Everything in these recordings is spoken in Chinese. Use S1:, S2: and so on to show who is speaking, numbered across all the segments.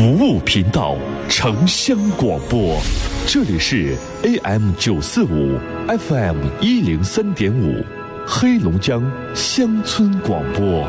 S1: 服务频道，城乡广播，这里是 AM 九四五，FM 一零三点五，黑龙江乡村广播。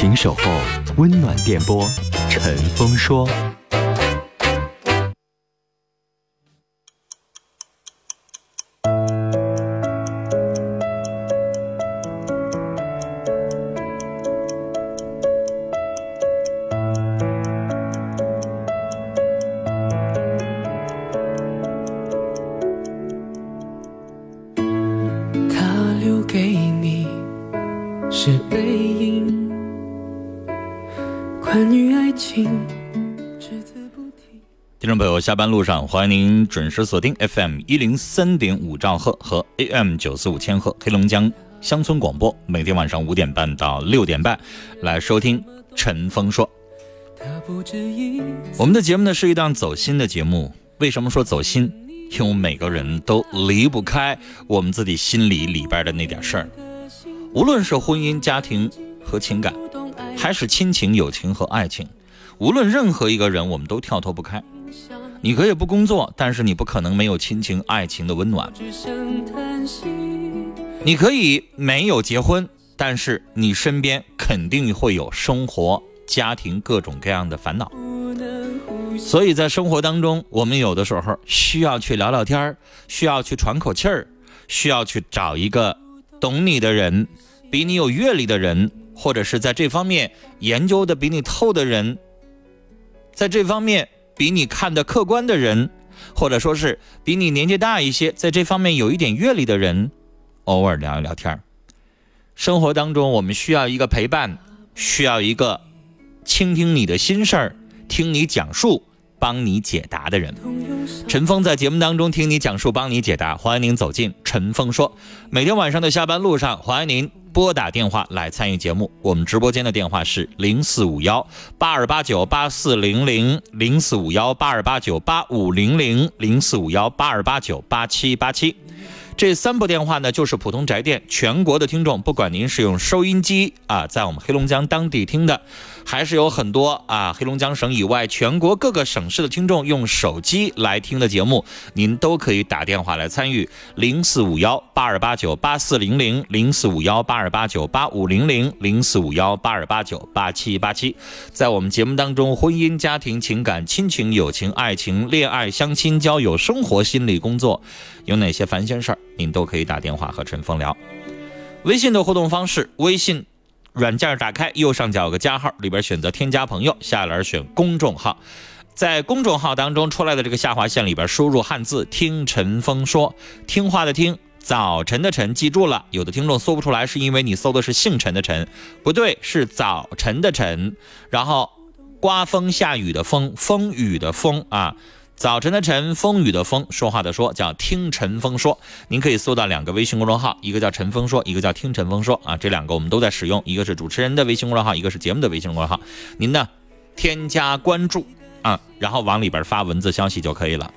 S2: 请守候温暖电波，陈峰说。
S3: 下班路上欢迎您准时锁定 FM 一零三点五兆赫和 AM 九四五千赫黑龙江乡村广播，每天晚上五点半到六点半来收听陈峰说。我们的节目呢是一档走心的节目，为什么说走心？因为每个人都离不开我们自己心里里边的那点事儿，无论是婚姻、家庭和情感，还是亲情、友情和爱情，无论任何一个人，我们都跳脱不开。你可以不工作，但是你不可能没有亲情、爱情的温暖；你可以没有结婚，但是你身边肯定会有生活、家庭各种各样的烦恼。所以在生活当中，我们有的时候需要去聊聊天儿，需要去喘口气儿，需要去找一个懂你的人，比你有阅历的人，或者是在这方面研究的比你透的人，在这方面比你看的客观的人，或者说是比你年纪大一些，在这方面有一点阅历的人，偶尔聊一聊天儿。生活当中，我们需要一个陪伴，需要一个倾听你的心事儿，听你讲述，帮你解答的人。陈峰在节目当中听你讲述，帮你解答，欢迎您走进陈峰说。每天晚上的下班路上，欢迎您拨打电话来参与节目。我们直播间的电话是零四五幺八二八九八四零零零四五幺八二八九八五零零零四五幺八二八九八七八七。这三部电话呢，就是普通宅电全国的听众，不管您是用收音机啊，在我们黑龙江当地听的，还是有很多啊黑龙江省以外全国各个省市的听众用手机来听的节目，您都可以打电话来参与零四五幺八二八九八四零零零四五幺八二八九八五零零零四五幺八二八九八七八七，在我们节目当中，婚姻、家庭、情感、亲情、友情、爱情、恋爱、相亲、交友、生活、心理、工作，有哪些烦心事儿，您都可以打电话和陈峰聊。微信的互动方式，微信软件打开，右上角有个加号，里边选择添加朋友，下栏选公众号，在公众号当中出来的这个下划线里边输入汉字“听陈峰说”，听话的听。早晨的晨，记住了，有的听众搜不出来，是因为你搜的是姓陈的陈，不对，是早晨的晨，然后刮风下雨的风，风雨的风啊，早晨的晨，风雨的风，说话的说，叫听陈峰说。您可以搜到两个微信公众号，一个叫陈峰说，一个叫听陈峰说啊，这两个我们都在使用，一个是主持人的微信公众号，一个是节目的微信公众号。您呢，添加关注啊，然后往里边发文字消息就可以了。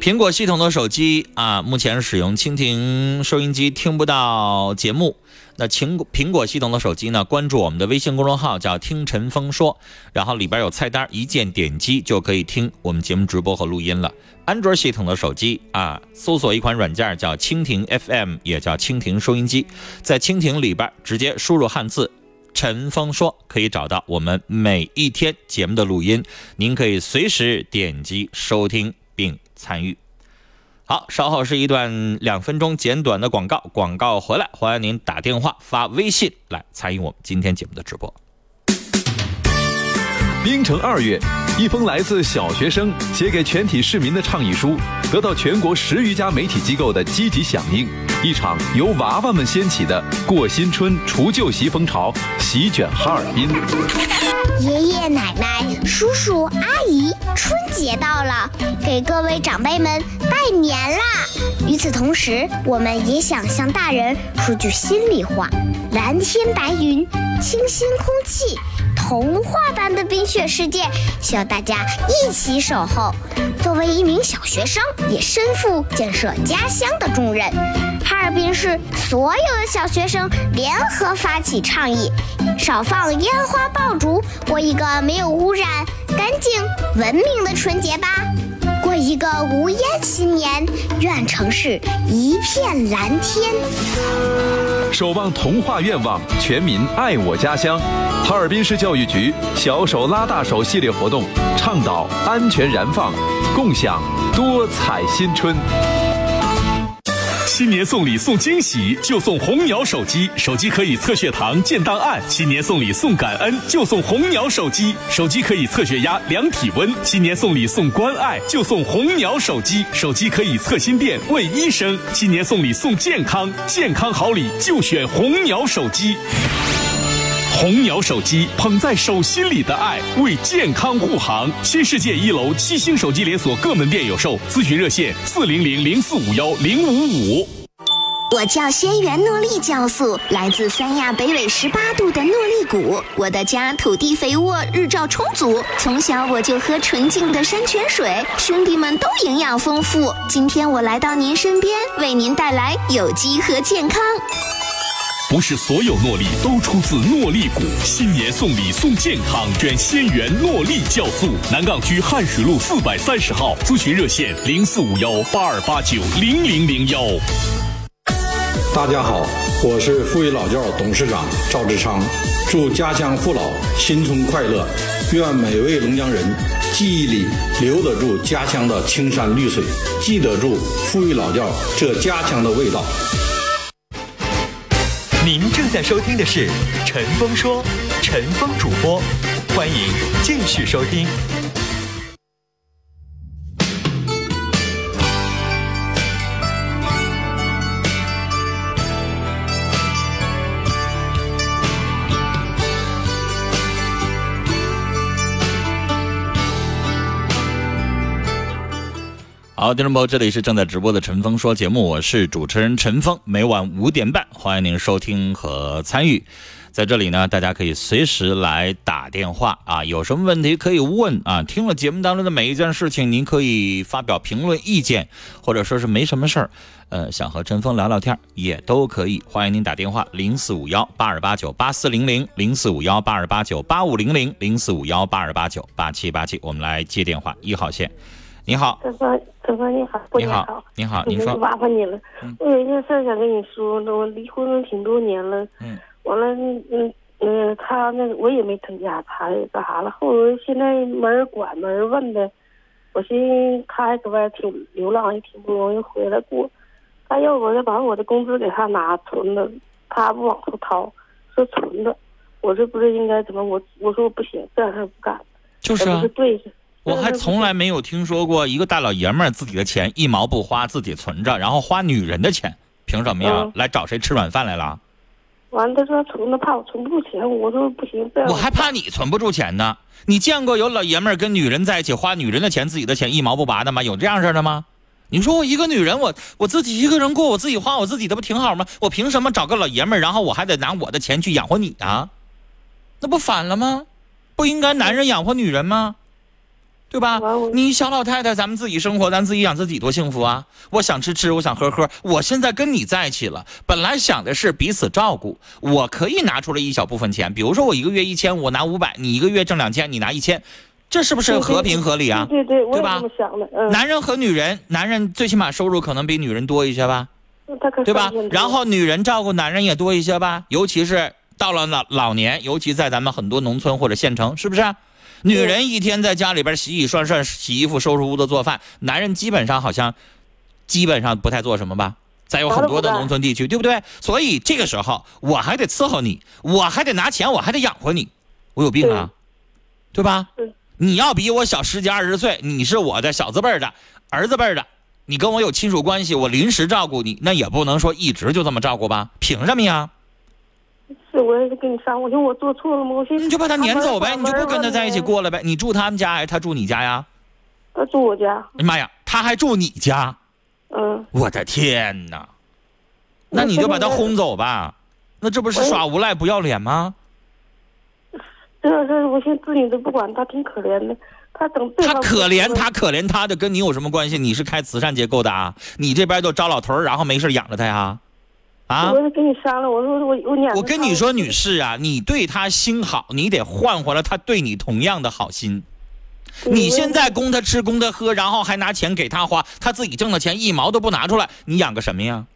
S3: 苹果系统的手机啊，目前使用蜻蜓收音机听不到节目，那苹果苹果系统的手机呢，关注我们的微信公众号叫“听陈峰说”，然后里边有菜单，一键点击就可以听我们节目直播和录音了。安卓系统的手机啊，搜索一款软件叫蜻蜓 FM，也叫蜻蜓收音机，在蜻蜓里边直接输入汉字“陈峰说”，可以找到我们每一天节目的录音，您可以随时点击收听并参与。好，稍后是一段两分钟简短的广告，广告回来，欢迎您打电话发微信来参与我们今天节目的直播。
S1: 冰城二月，一封来自小学生写给全体市民的倡议书，得到全国十余家媒体机构的积极响应。一场由娃娃们掀起的过新春除旧习风潮席卷哈尔滨。
S4: 爷爷奶奶、叔叔阿姨，春节到了，给各位长辈们拜年啦！与此同时，我们也想向大人说句心里话：蓝天白云，清新空气。童话般的冰雪世界，需要大家一起守候。作为一名小学生，也身负建设家乡的重任。哈尔滨市所有的小学生联合发起倡议：少放烟花爆竹，过一个没有污染、干净、文明的春节吧。过一个无烟新年，愿城市一片蓝天。
S1: 守望童话愿望，全民爱我家乡。哈尔滨市教育局“小手拉大手”系列活动，倡导安全燃放，共享多彩新春。
S5: 新年送礼送惊喜，就送红鸟手机，手机可以测血糖、建档案。新年送礼送感恩，就送红鸟手机，手机可以测血压、量体温。新年送礼送关爱，就送红鸟手机，手机可以测心电、问医生。新年送礼送健康，健康好礼就选红鸟手机。红鸟手机捧在手心里的爱，为健康护航。新世界一楼七星手机连锁各门店有售，咨询热线四零零零四五幺零五五。
S4: 我叫仙源诺丽酵素，来自三亚北纬十八度的诺丽谷。我的家土地肥沃，日照充足，从小我就喝纯净的山泉水，兄弟们都营养丰富。今天我来到您身边，为您带来有机和健康。
S5: 不是所有诺丽都出自诺丽谷，新年送礼送健康，选仙源诺丽酵素。南岗区汉水路四百三十号，咨询热线零四五幺八二八九零零零幺。
S6: 大家好，我是富裕老窖董事长赵志昌，祝家乡父老新春快乐，愿每位龙江人记忆里留得住家乡的青山绿水，记得住富裕老窖这家乡的味道。
S2: 您正在收听的是《陈峰说》，陈峰主播，欢迎继续收听。
S3: 好，听众朋友，这里是正在直播的陈峰说节目，我是主持人陈峰，每晚五点半，欢迎您收听和参与。在这里呢，大家可以随时来打电话啊，有什么问题可以问啊。听了节目当中的每一件事情，您可以发表评论意见，或者说是没什么事儿，呃，想和陈峰聊聊天也都可以。欢迎您打电话零四五幺八二八九八四零零零四五幺八二八九八五零零零四五幺八二八九八七八七，我们来接电话，一号线，你好，
S7: 陈峰，陈峰你好，过
S3: 你
S7: 年
S3: 好，你好，您说，
S7: 麻烦你了，我有一件事儿想跟你说，我离婚了挺多年了，
S3: 嗯，
S7: 完了，嗯嗯，他那个我也没成家，他也干啥了，后来现在没人管，没人问的，我寻思他还搁外挺流浪，也挺不容易回来过，他要我再把我的工资给他拿存的，他不往出掏，说存的，我这不是应该怎么？我我说我不行，这样事儿不干，
S3: 就是啊。
S7: 不是，对的。
S3: 我还从来没有听说过一个大老爷们儿自己的钱一毛不花，自己存着，然后花女人的钱，凭什么呀
S7: 嗯？
S3: 来找谁吃软饭来了？
S7: 完了，他说存的怕我存不住钱，我说不行，
S3: 我还怕你存不住钱呢。你见过有老爷们儿跟女人在一起花女人的钱，自己的钱一毛不拔的吗？有这样式的吗？你说我一个女人，我我自己一个人过，我自己花我自己的不挺好吗？我凭什么找个老爷们儿，然后我还得拿我的钱去养活你啊？那不反了吗？不应该男人养活女人吗？对对吧？你小老太太，咱们自己生活，咱自己养自己多幸福啊！我想吃吃，我想喝喝。我现在跟你在一起了，本来想的是彼此照顾，我可以拿出来一小部分钱，比如说我一个月一千，我拿五百，你一个月挣两千，你拿一千，这是不是和平合理啊？
S7: 对对对，我也
S3: 吧。
S7: 嗯，
S3: 男人和女人，男人最起码收入可能比女人多一些吧，对吧？然后女人照顾男人也多一些吧，尤其是到了老老年，尤其在咱们很多农村或者县城，是不是？女人一天在家里边洗洗涮涮、洗衣服、收拾屋子、做饭，男人基本上好像基本上不太做什么吧。再有很多的农村地区，对不对？所以这个时候我还得伺候你，我还得拿钱，我还得养活你，我有病啊，对吧？
S7: 对
S3: 你要比我小十几二十岁，你是我的小字辈儿的儿子辈儿的，你跟我有亲属关系，我临时照顾你，那也不能说一直就这么照顾吧？凭什么呀？
S7: 是我也是跟你商量，我寻思我做错了吗？我寻思
S3: 你就把他撵走呗，你就不跟他在一起。过了呗？你住他们家还是他住你家呀？
S7: 他住我家，
S3: 哎妈呀，他还住你家！
S7: 嗯，
S3: 我的天哪！那你就把他轰走吧，那这不是耍无赖不要脸吗？
S7: 这这我寻思子女都不管，他挺可怜的。他等对
S3: 他可怜他可怜他的，跟你有什么关系？你是开慈善机构的啊？你这边就招老头儿，然后没事养着他呀？啊？
S7: 我是跟你商量，我说我我撵
S3: 我跟你说，女士啊，你对他心好，你得换回来他对你同样的好心。你现在供他吃，供他喝，然后还拿钱给他花，他自己挣的钱一毛都不拿出来，你养个什么呀？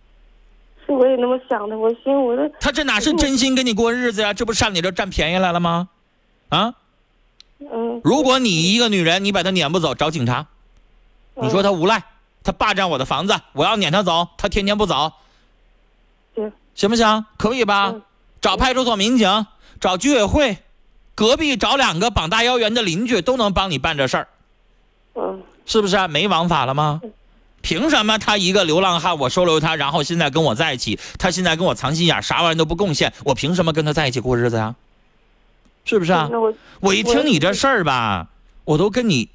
S7: 是我也那么想的，我心我这
S3: 他这哪是真心跟你过日子呀？这不上你这占便宜来了吗？啊！
S7: 嗯，
S3: 如果你一个女人，你把他撵不走，找警察，你说他无赖，他霸占我的房子，我要撵他走，他天天不走，
S7: 行
S3: 行不行？可以吧？
S7: 嗯
S3: 找派出所民警，找居委会，隔壁找两个膀大腰圆的邻居，都能帮你办这事儿，
S7: 嗯，
S3: 是不是、啊？没王法了吗？凭什么他一个流浪汉，我收留他，然后现在跟我在一起，他现在跟我藏心眼，啥玩意儿都不贡献，我凭什么跟他在一起过日子呀？是不是啊？
S7: 我
S3: 我一听你这事儿吧，我都跟你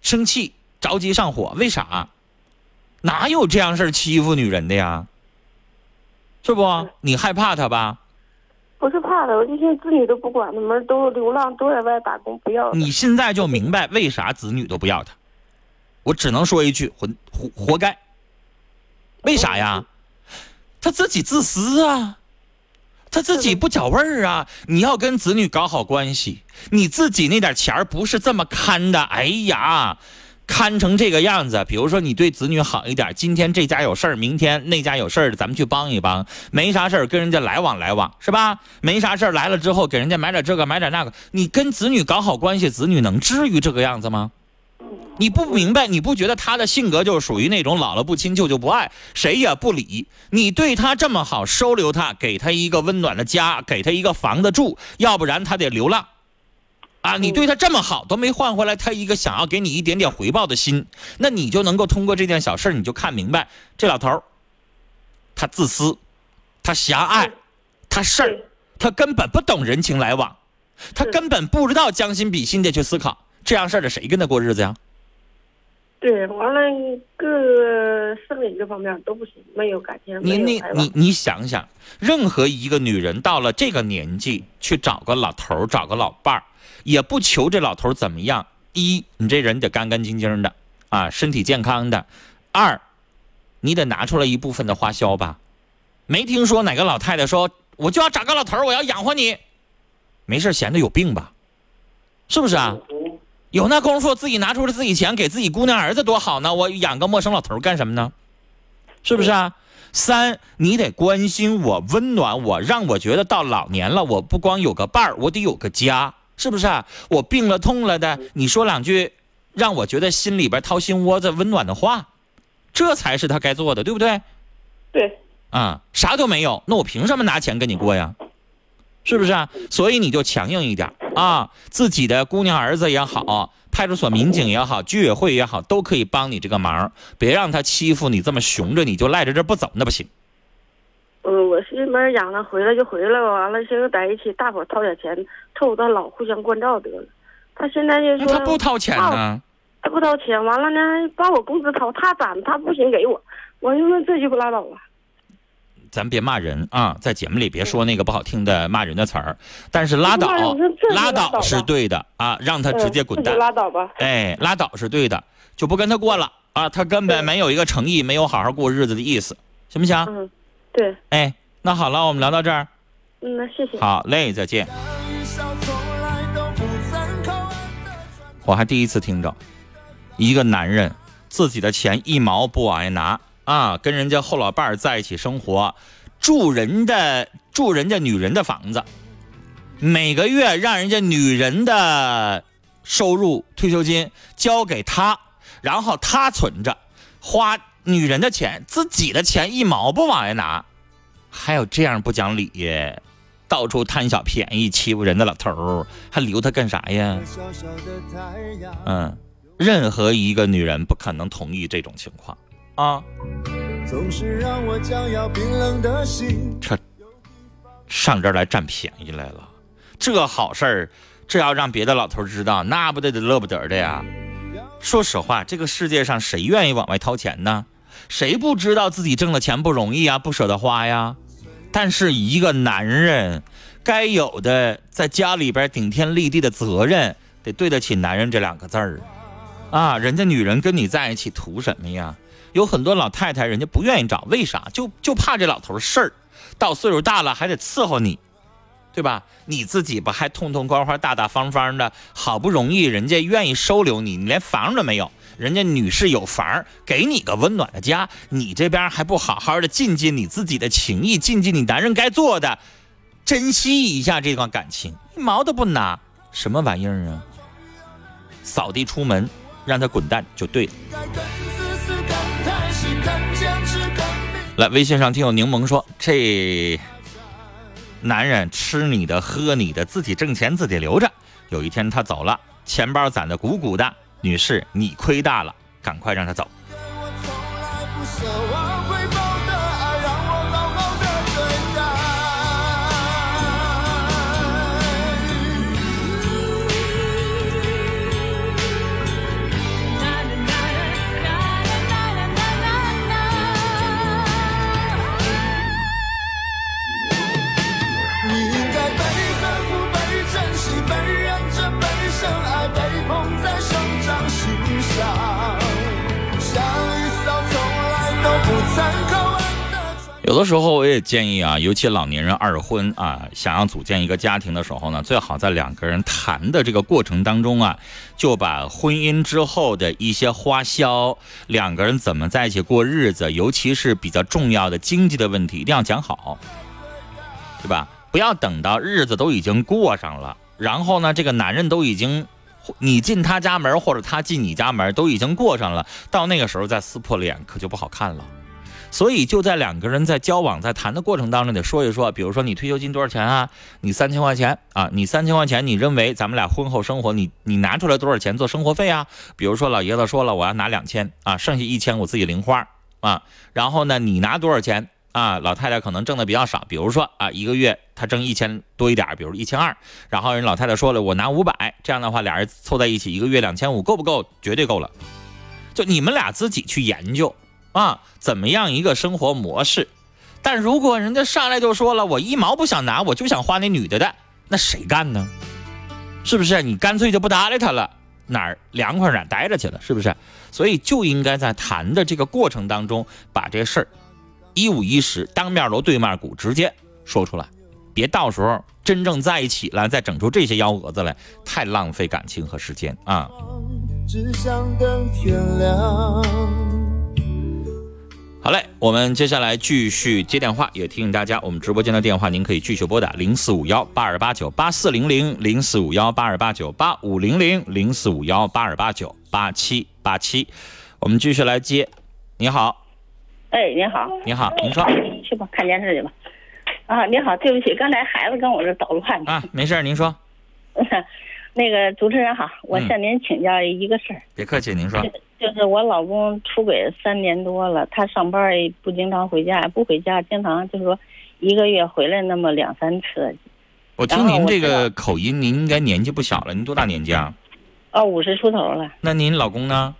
S3: 生气、着急上火。为啥？哪有这样事儿欺负女人的呀？是不？你害怕他吧？
S7: 不是怕他，我就寻思子女都不管他们，都流浪，都在外打工，不要他。
S3: 你现在就明白为啥子女都不要他。我只能说一句，活活活该。为啥呀？他自己自私啊，他自己不觉味儿啊。你要跟子女搞好关系，你自己那点钱儿不是这么看的。哎呀，看成这个样子，比如说你对子女好一点，今天这家有事儿，明天那家有事儿，咱们去帮一帮。没啥事儿跟人家来往来往，是吧？没啥事儿来了之后，给人家买点这个买点那个，你跟子女搞好关系，子女能至于这个样子吗？你不明白，你不觉得他的性格就是属于那种姥姥不亲舅舅不爱，谁也不理。你对他这么好，收留他，给他一个温暖的家，给他一个房子住，要不然他得流浪。啊，你对他这么好，都没换回来他一个想要给你一点点回报的心，那你就能够通过这件小事你就看明白，这老头儿，他自私，他狭隘，他事儿，他根本不懂人情来往，他根本不知道将心比心的去思考，这样事儿的谁跟他过日子呀？
S7: 对，完了各生理这方面都不行，没有感情，
S3: 你你你你想想，任何一个女人到了这个年纪，去找个老头儿，找个老伴儿，也不求这老头儿怎么样。一，你这人得干干净净的，啊，身体健康的；二，你得拿出来一部分的花销吧。没听说哪个老太太说我就要找个老头儿，我要养活你，没事儿闲的有病吧？是不是啊？有那功夫自己拿出了自己钱给自己姑娘儿子多好呢？我养个陌生老头干什么呢？是不是啊？三，你得关心我，温暖我，让我觉得到老年了，我不光有个伴儿，我得有个家，是不是啊？我病了痛了的，你说两句，让我觉得心里边掏心窝子温暖的话，这才是他该做的，对不对？
S7: 对，
S3: 啊，啥都没有，那我凭什么拿钱跟你过呀？是不是啊？所以你就强硬一点啊，自己的姑娘儿子也好，派出所民警也好，居委会也好，都可以帮你这个忙，别让他欺负你，这么熊着你就赖在这不走，那不行。
S7: 嗯，我寻思没人养了，回来就回来吧，完了现在在一起，大伙掏点钱，凑合到老，互相关照得了。他现在就
S3: 那
S7: 说
S3: 他不掏钱呢？
S7: 他不掏钱，完了呢，把我工资掏，他攒，他不行给我，我就说这就不拉倒了。
S3: 咱别骂人啊，在节目里别说那个不好听的骂人的词儿。但是拉倒拉
S7: 拉倒
S3: 是对的啊，让他直接滚蛋
S7: 嗯。拉倒吧。
S3: 哎，拉倒是对的，就不跟他过了啊，他根本没有一个诚意，没有好好过日子的意思，行不行？
S7: 嗯，对，
S3: 哎，那好了，我们聊到这儿，
S7: 嗯，那谢谢。
S3: 好嘞，再见。我还第一次听着，一个男人自己的钱一毛不往外拿啊，跟人家后老伴儿在一起生活，住人的住人家女人的房子，每个月让人家女人的收入退休金交给他，然后他存着，花女人的钱，自己的钱一毛不往外拿，还有这样不讲理！到处贪小便宜、欺负人的老头儿，还留他干啥呀？嗯，任何一个女人不可能同意这种情况啊！
S8: 总是让我将要冰冷的心。
S3: 这上这儿来占便宜来了，这好事儿，这要让别的老头知道，那不得得乐不得的呀！说实话，这个世界上谁愿意往外掏钱呢？谁不知道自己挣的钱不容易啊，不舍得花呀？但是一个男人该有的在家里边顶天立地的责任，得对得起“男人”这两个字儿啊！人家女人跟你在一起图什么呀？有很多老太太人家不愿意找，为啥？就就怕这老头事儿，到岁数大了还得伺候你，对吧？你自己不还痛痛快快、大大方方的，好不容易人家愿意收留你，你连房都没有。人家女士有房，给你个温暖的家，你这边还不好好的尽尽你自己的情谊，尽尽你男人该做的，珍惜一下这段感情，一毛都不拿，什么玩意儿啊？扫地出门，让他滚蛋就对了。来，微信上听友柠檬说，这男人吃你的，喝你的，自己挣钱自己留着。有一天他走了，钱包攒的鼓鼓的。女士，你亏大了，赶快让他走。有的时候我也建议啊，尤其老年人二婚啊，想要组建一个家庭的时候呢，最好在两个人谈的这个过程当中啊，就把婚姻之后的一些花销，两个人怎么在一起过日子，尤其是比较重要的经济的问题，一定要讲好，对吧？不要等到日子都已经过上了，然后呢，这个男人都已经。你进他家门，或者他进你家门，都已经过上了，到那个时候再撕破脸，可就不好看了。所以就在两个人在交往、在谈的过程当中，得说一说，比如说你退休金多少钱啊？你三千块钱啊？你三千块钱，你认为咱们俩婚后生活，你你拿出来多少钱做生活费啊？比如说老爷子说了，我要拿两千啊，剩下一千我自己零花啊。然后呢，你拿多少钱啊？老太太可能挣的比较少，比如说啊，一个月她挣一千多一点，比如一千二。然后人老太太说了，我拿五百，这样的话俩人凑在一起，一个月两千五，够不够？绝对够了。就你们俩自己去研究。啊，怎么样一个生活模式？但如果人家上来就说了，我一毛不想拿，我就想花那女的的，那谁干呢？是不是？你干脆就不搭理他了，哪儿凉快哪儿待着去了，是不是？所以就应该在谈的这个过程当中，把这事儿一五一十、当面锣对面鼓直接说出来，别到时候真正在一起了，再整出这些幺蛾子来，太浪费感情和时间啊！
S8: 只想等天亮。
S3: 好嘞，我们接下来继续接电话，也提醒大家，我们直播间的电话您可以继续拨打零四五幺八二八九八四零零零四五幺八二八九八五零零零四五幺八二八九八七八七，我们继续来接。你好，
S9: 哎，你好，
S3: 你好，您说
S9: 去吧，看电视去吧。啊，你好，对不起，刚才孩子跟我这捣乱。
S3: 啊，没事儿，您说，
S9: 那个主持人好，我向您请教一个事儿。
S3: 别客气，您说。
S9: 就是我老公出轨三年多了，他上班也不经常回家，不回家，经常就是说一个月回来那么两三次。
S3: 我听您这个口音，您应该年纪不小了，您多大年纪啊？
S9: 哦，五十出头了。
S3: 那您老公呢？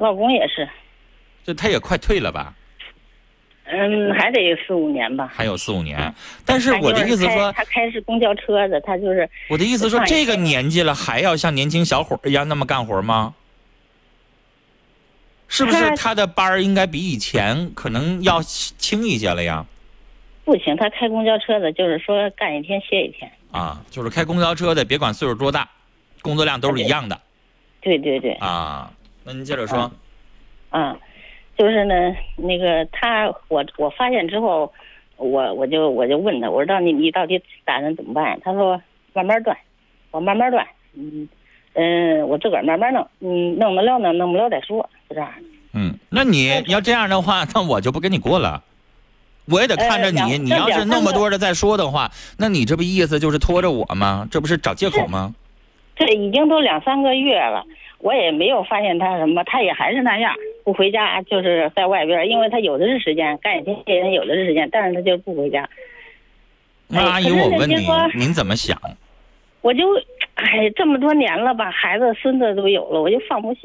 S9: 老公也是。
S3: 这他也快退了吧？
S9: 嗯，还得四五年吧。
S3: 还有四五年。但是我的意思说，
S9: 他开是公交车的，他就是
S3: 我的意思说，这个年纪了还要像年轻小伙一样那么干活吗？是不是他的班儿应该比以前可能要轻一些了呀？
S9: 不行，他开公交车的，就是说干一天歇一天。
S3: 啊，就是开公交车的，别管岁数多大，工作量都是一样的。
S9: 对对对。
S3: 啊，那您接着说。
S9: 嗯，就是呢，那个他，我我发现之后，我我就我就问他，我说到你你到底打算怎么办？他说慢慢断，我慢慢断，嗯嗯，我自个儿慢慢弄，嗯，弄得了呢，弄不了再说。是这样
S3: 嗯，那你要这样的话，那我就不跟你过了。我也得看着你，你要是那么多的再说的话，那你这不意思就是拖着我吗？这不是找借口吗？
S9: 这已经都两三个月了，我也没有发现他什么，他也还是那样，不回家，就是在外边，因为他有的是时间干一天，别人有的是时间，但是他就不回家。
S3: 那阿姨，我问你，您怎么想？
S9: 我就。哎，这么多年了吧，孩子孙子都有了，我就放不下。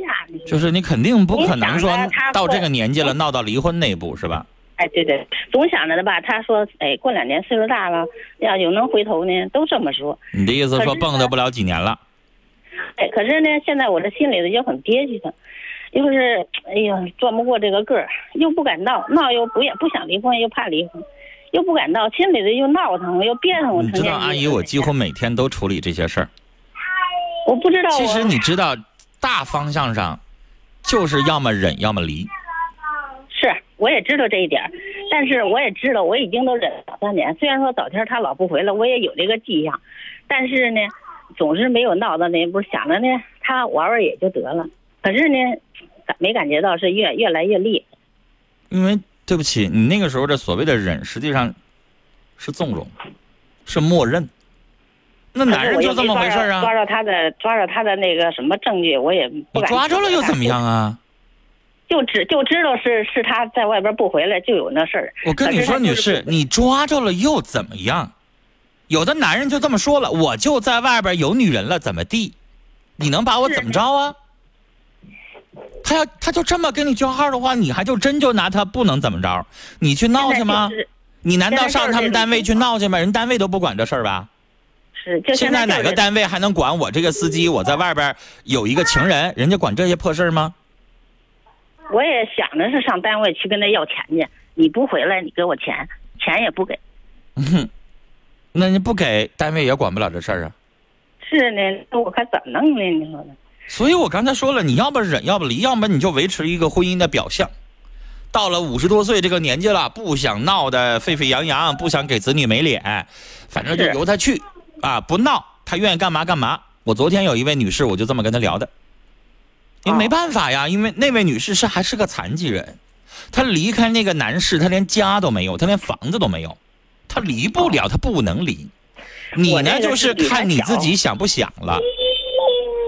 S3: 就是你肯定不可能说到这个年纪了闹到离婚那一步是吧？
S9: 哎，对对，总想着的吧。他说，哎，过两年岁数大了，要有能回头呢，都这么说。
S3: 你的意思说蹦跶不了几年了？
S9: 哎，可是呢，现在我这心里头就很憋屈他，就是哎呀，转不过这个个儿，又不敢闹，闹又不也不想离婚，又怕离婚，又不敢闹，心里头又闹腾，又别扭。
S3: 你知道，阿姨，我几乎每天都处理这些事儿。
S9: 我不知道。
S3: 其实你知道，大方向上，就是要么忍，要么离。
S9: 是，我也知道这一点但是我也知道，我已经都忍了三年。虽然说早天他老不回来，我也有这个迹象，但是呢，总是没有闹到那步。想着呢，他玩玩也就得了。可是呢，没感觉到是越越来越厉害。
S3: 因为对不起，你那个时候的所谓的忍，实际上是纵容，是默认。那男人就这么回事啊！
S9: 抓着他的，抓着他的那个什么证据，我也不敢。
S3: 抓着了又怎么样啊？
S9: 就知就知道是是他在外边不回来，就有那事儿。
S3: 我跟你说，女士，你抓着了又怎么样？有的男人就这么说了，我就在外边有女人了，怎么地？你能把我怎么着啊？他要他就这么跟你叫号的话，你还就真就拿他不能怎么着？你去闹去吗？你难道上他们单位去闹去吗？人单位都不管这事儿吧？
S9: 是，
S3: 现在哪个单位还能管我这个司机？我在外边有一个情人，人家管这些破事吗？
S9: 我也想着是上单位去跟他要钱去，你不回来，你给我钱，钱也不给。
S3: 哼，那你不给，单位也管不了这事儿啊。
S9: 是呢，那我可怎么弄呢？你说呢？
S3: 所以我刚才说了，你要不忍，要不离，要么你就维持一个婚姻的表象。到了五十多岁这个年纪了，不想闹得沸沸扬扬，不想给子女没脸，反正就由他去。啊，不闹，他愿意干嘛干嘛。我昨天有一位女士，我就这么跟她聊的。因为没办法呀，因为那位女士是还是个残疾人，她离开那个男士，她连家都没有，她连房子都没有，她离不了，她不能离。你呢，就是看你自己想不想了。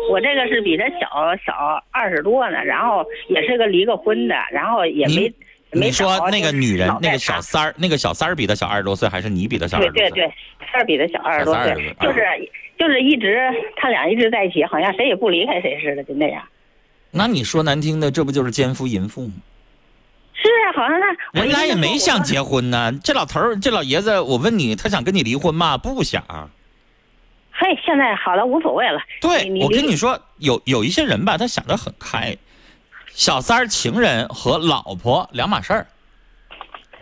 S9: 我这个是比他小小二十多呢，然后也是个离过婚的，然后也没。
S3: 你说那个女人，那个小三儿，那个小三儿比他小二十多岁，还是你比他小二十多
S9: 岁？对对对，三儿比他小二十多岁，就是就是一直他俩一直在一起，好像谁也不离开谁似的，就那样。
S3: 那你说难听的，这不就是奸夫淫妇吗？
S9: 是啊，好像那
S3: 人家也没想结婚呢。这老头儿，这老爷子，我问你，他想跟你离婚吗？不想。
S9: 嘿，现在好了，无所谓了。
S3: 对，我跟你说，有有一些人吧，他想得很开。小三儿情人和老婆两码事儿，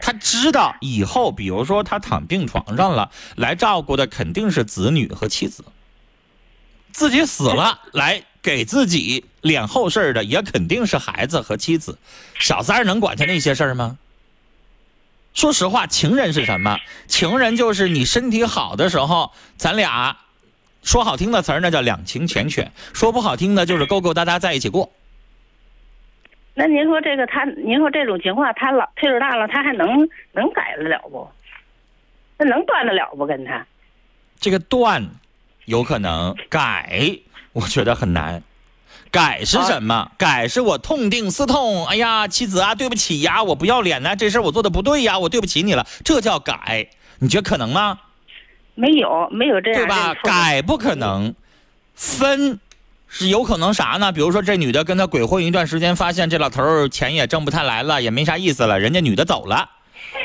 S3: 他知道以后，比如说他躺病床上了，来照顾的肯定是子女和妻子，自己死了 来给自己脸后事的也肯定是孩子和妻子。小三儿能管他那些事儿吗？说实话，情人是什么？情人就是你身体好的时候，咱俩说好听的词儿那叫两情缱绻，说不好听的就是勾勾搭搭在一起过。
S9: 那您说这个他，您说这种情况，他老岁数大了，他还能能改得了不？那能断得了不？跟他
S3: 这个断，有可能改，我觉得很难。改是什么？改是我痛定思痛。哎呀，妻子啊，对不起呀，我不要脸呐，这事我做的不对呀，我对不起你了，这叫改。你觉得可能吗？
S9: 没有，没有这样
S3: 对吧？改不可能，分。是有可能啥呢？比如说这女的跟他鬼混一段时间，发现这老头钱也挣不太来了，也没啥意思了，人家女的走了，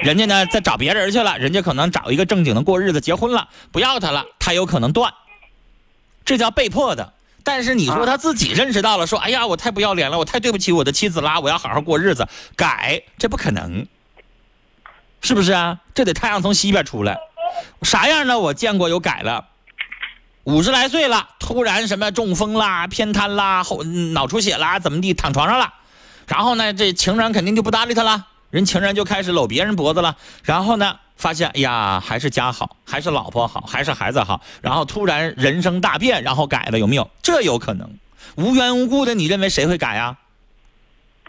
S3: 人家呢再找别人去了，人家可能找一个正经的过日子，结婚了，不要他了，他有可能断，这叫被迫的。但是你说他自己认识到了，说哎呀，我太不要脸了，我太对不起我的妻子啦，我要好好过日子，改，这不可能，是不是啊？这得太阳从西边出来，啥样呢？我见过有改了，五十来岁了，突然什么中风啦、偏瘫啦、后脑出血啦，怎么地，躺床上了，然后呢，这情人肯定就不搭理他了，人情人就开始搂别人脖子了，然后呢？发现，哎呀，还是家好，还是老婆好，还是孩子好，然后突然人生大变，然后改了，有没有？这有可能，无缘无故的，你认为谁会改呀？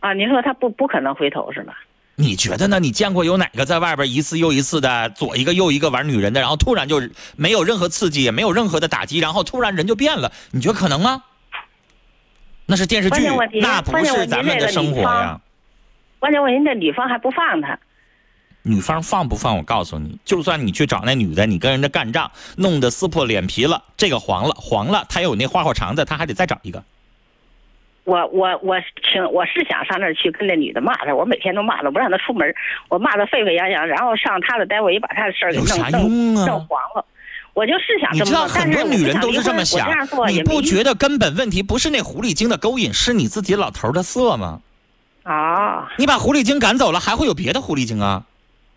S9: 啊，您说他不不可能回头是吧？
S3: 你觉得呢？你见过有哪个在外边一次又一次的左一个右一个玩女人的，然后突然就没有任何刺激，也没有任何的打击，然后突然人就变了？你觉得可能吗？那是电视剧，那不是咱们的生活呀。
S9: 关键问题，那女方还不放他。
S3: 女方放不放？我告诉你，就算你去找那女的，你跟人家干仗，弄得撕破脸皮了，这个黄了，黄了，他有那花花肠子，他还得再找一个。
S9: 我我我挺我是想上那儿去跟那女的骂她，我每天都骂她，不让她出门，我骂她沸沸扬扬，然后上她的单位也，把她的事儿给弄弄弄黄了。我就是想
S3: 你知道很多女人都是这么想，你不觉得根本问题不是那狐狸精的勾引，是你自己老头的色吗？
S9: 啊！
S3: 你把狐狸精赶走了，还会有别的狐狸精啊？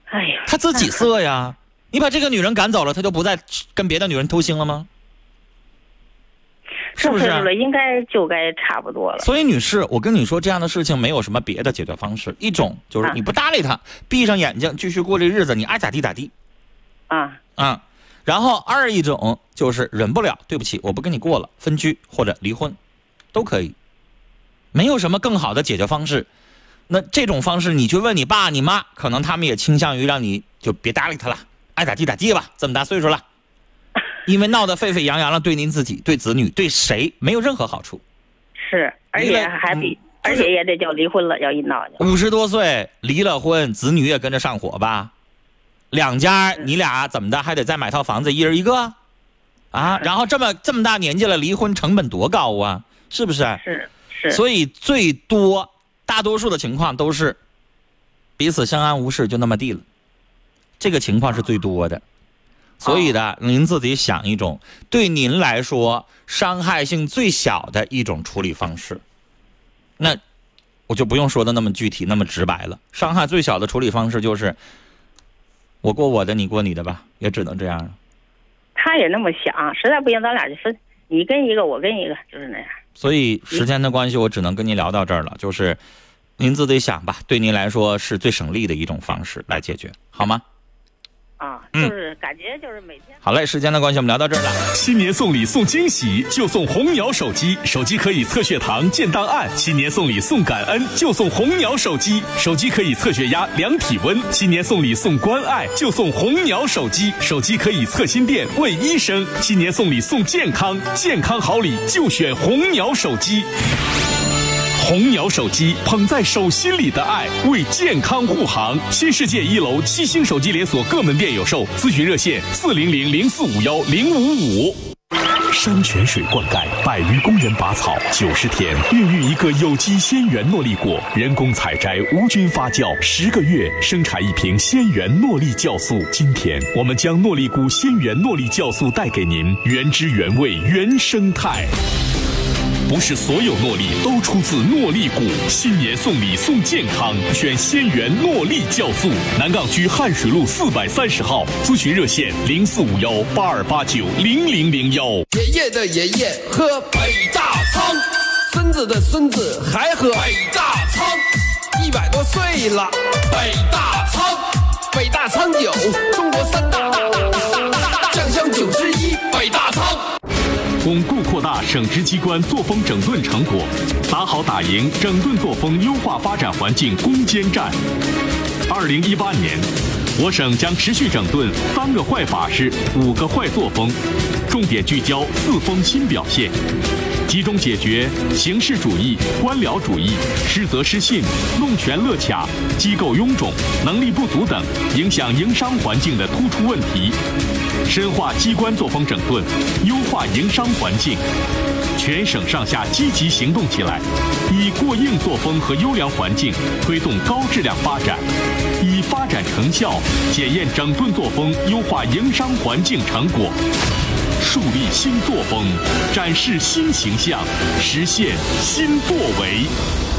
S9: 哎呀，
S3: 他自己色呀！你把这个女人赶走了，他就不再跟别的女人偷腥了吗？是不是？
S9: 应该就该差不多了。
S3: 所以，女士，我跟你说，这样的事情没有什么别的解决方式。一种就是你不搭理他，闭上眼睛继续过这日子，你爱咋地咋地。
S9: 啊
S3: 啊！然后二一种就是忍不了，对不起，我不跟你过了，分居或者离婚，都可以。没有什么更好的解决方式。那这种方式，你去问你爸你妈，可能他们也倾向于让你就别搭理他了，爱咋地咋地吧。这么大岁数了，因为闹得沸沸扬扬了，对您自己、对子女、对谁没有任何好处。
S9: 是，而且还比，而且也得叫离婚了，要一闹
S3: 五十多岁离了婚，子女也跟着上火吧？两家你俩怎么的，还得再买套房子，一人一个？啊，然后这么这么大年纪了，离婚成本多高啊？是不是？
S9: 是是。
S3: 所以最多。大多数的情况都是彼此相安无事，就那么地了。这个情况是最多的，所以呢，您自己想一种对您来说伤害性最小的一种处理方式。那我就不用说的那么具体、那么直白了。伤害最小的处理方式就是我过我的，你过你的吧，也只能这样。
S9: 他也那么想，实在不行，咱俩就分，你跟一个，我跟一个，就是那样。
S3: 所以时间的关系，我只能跟您聊到这儿了。就是，您自己想吧，对您来说是最省力的一种方式来解决，好吗？
S9: 啊，就是感觉就是每天。
S3: 好嘞，时间的关系，我们聊到这儿了。
S5: 新年送礼送惊喜，就送红鸟手机，手机可以测血糖、建档案；新年送礼送感恩，就送红鸟手机，手机可以测血压、量体温；新年送礼送关爱，就送红鸟手机，手机可以测心电、问医生；新年送礼送健康，健康好礼就选红鸟手机。红鸟手机捧在手心里的爱，为健康护航。新世界一楼七星手机连锁各门店有售，咨询热线四零零零四五幺零五五。山泉水灌溉，百余工人拔草，九十天孕育一个有机鲜源诺丽果，人工采摘，无菌发酵，十个月生产一瓶鲜源诺丽酵素。今天我们将诺丽菇鲜源诺丽酵素带给您，原汁原味，原生态。不是所有诺丽都出自诺丽谷，新年送礼送健康，选仙源诺丽酵素。南岗区汉水路四百三十号，咨询热线零四五幺八二八九零零零幺。
S10: 爷爷的爷爷喝北大仓，孙子的孙子还喝北大仓，一百多岁了，北大仓，北大仓酒，中国三大酱香酒之一，北大仓。
S5: 巩固大省直机关作风整顿成果，打好打赢整顿作风优化发展环境攻坚战。二零一八年，我省将持续整顿三个坏法式、五个坏作风，重点聚焦四风新表现，集中解决形式主义、官僚主义、失责失信、弄权乐卡、机构臃肿、能力不足等影响营商环境的突出问题。深化机关作风整顿，优化营商环境。全省上下积极行动起来，以过硬作风和优良环境推动高质量发展，以发展成效检验整顿作风，优化营商环境成果，树立新作风，展示新形象，实现新作为。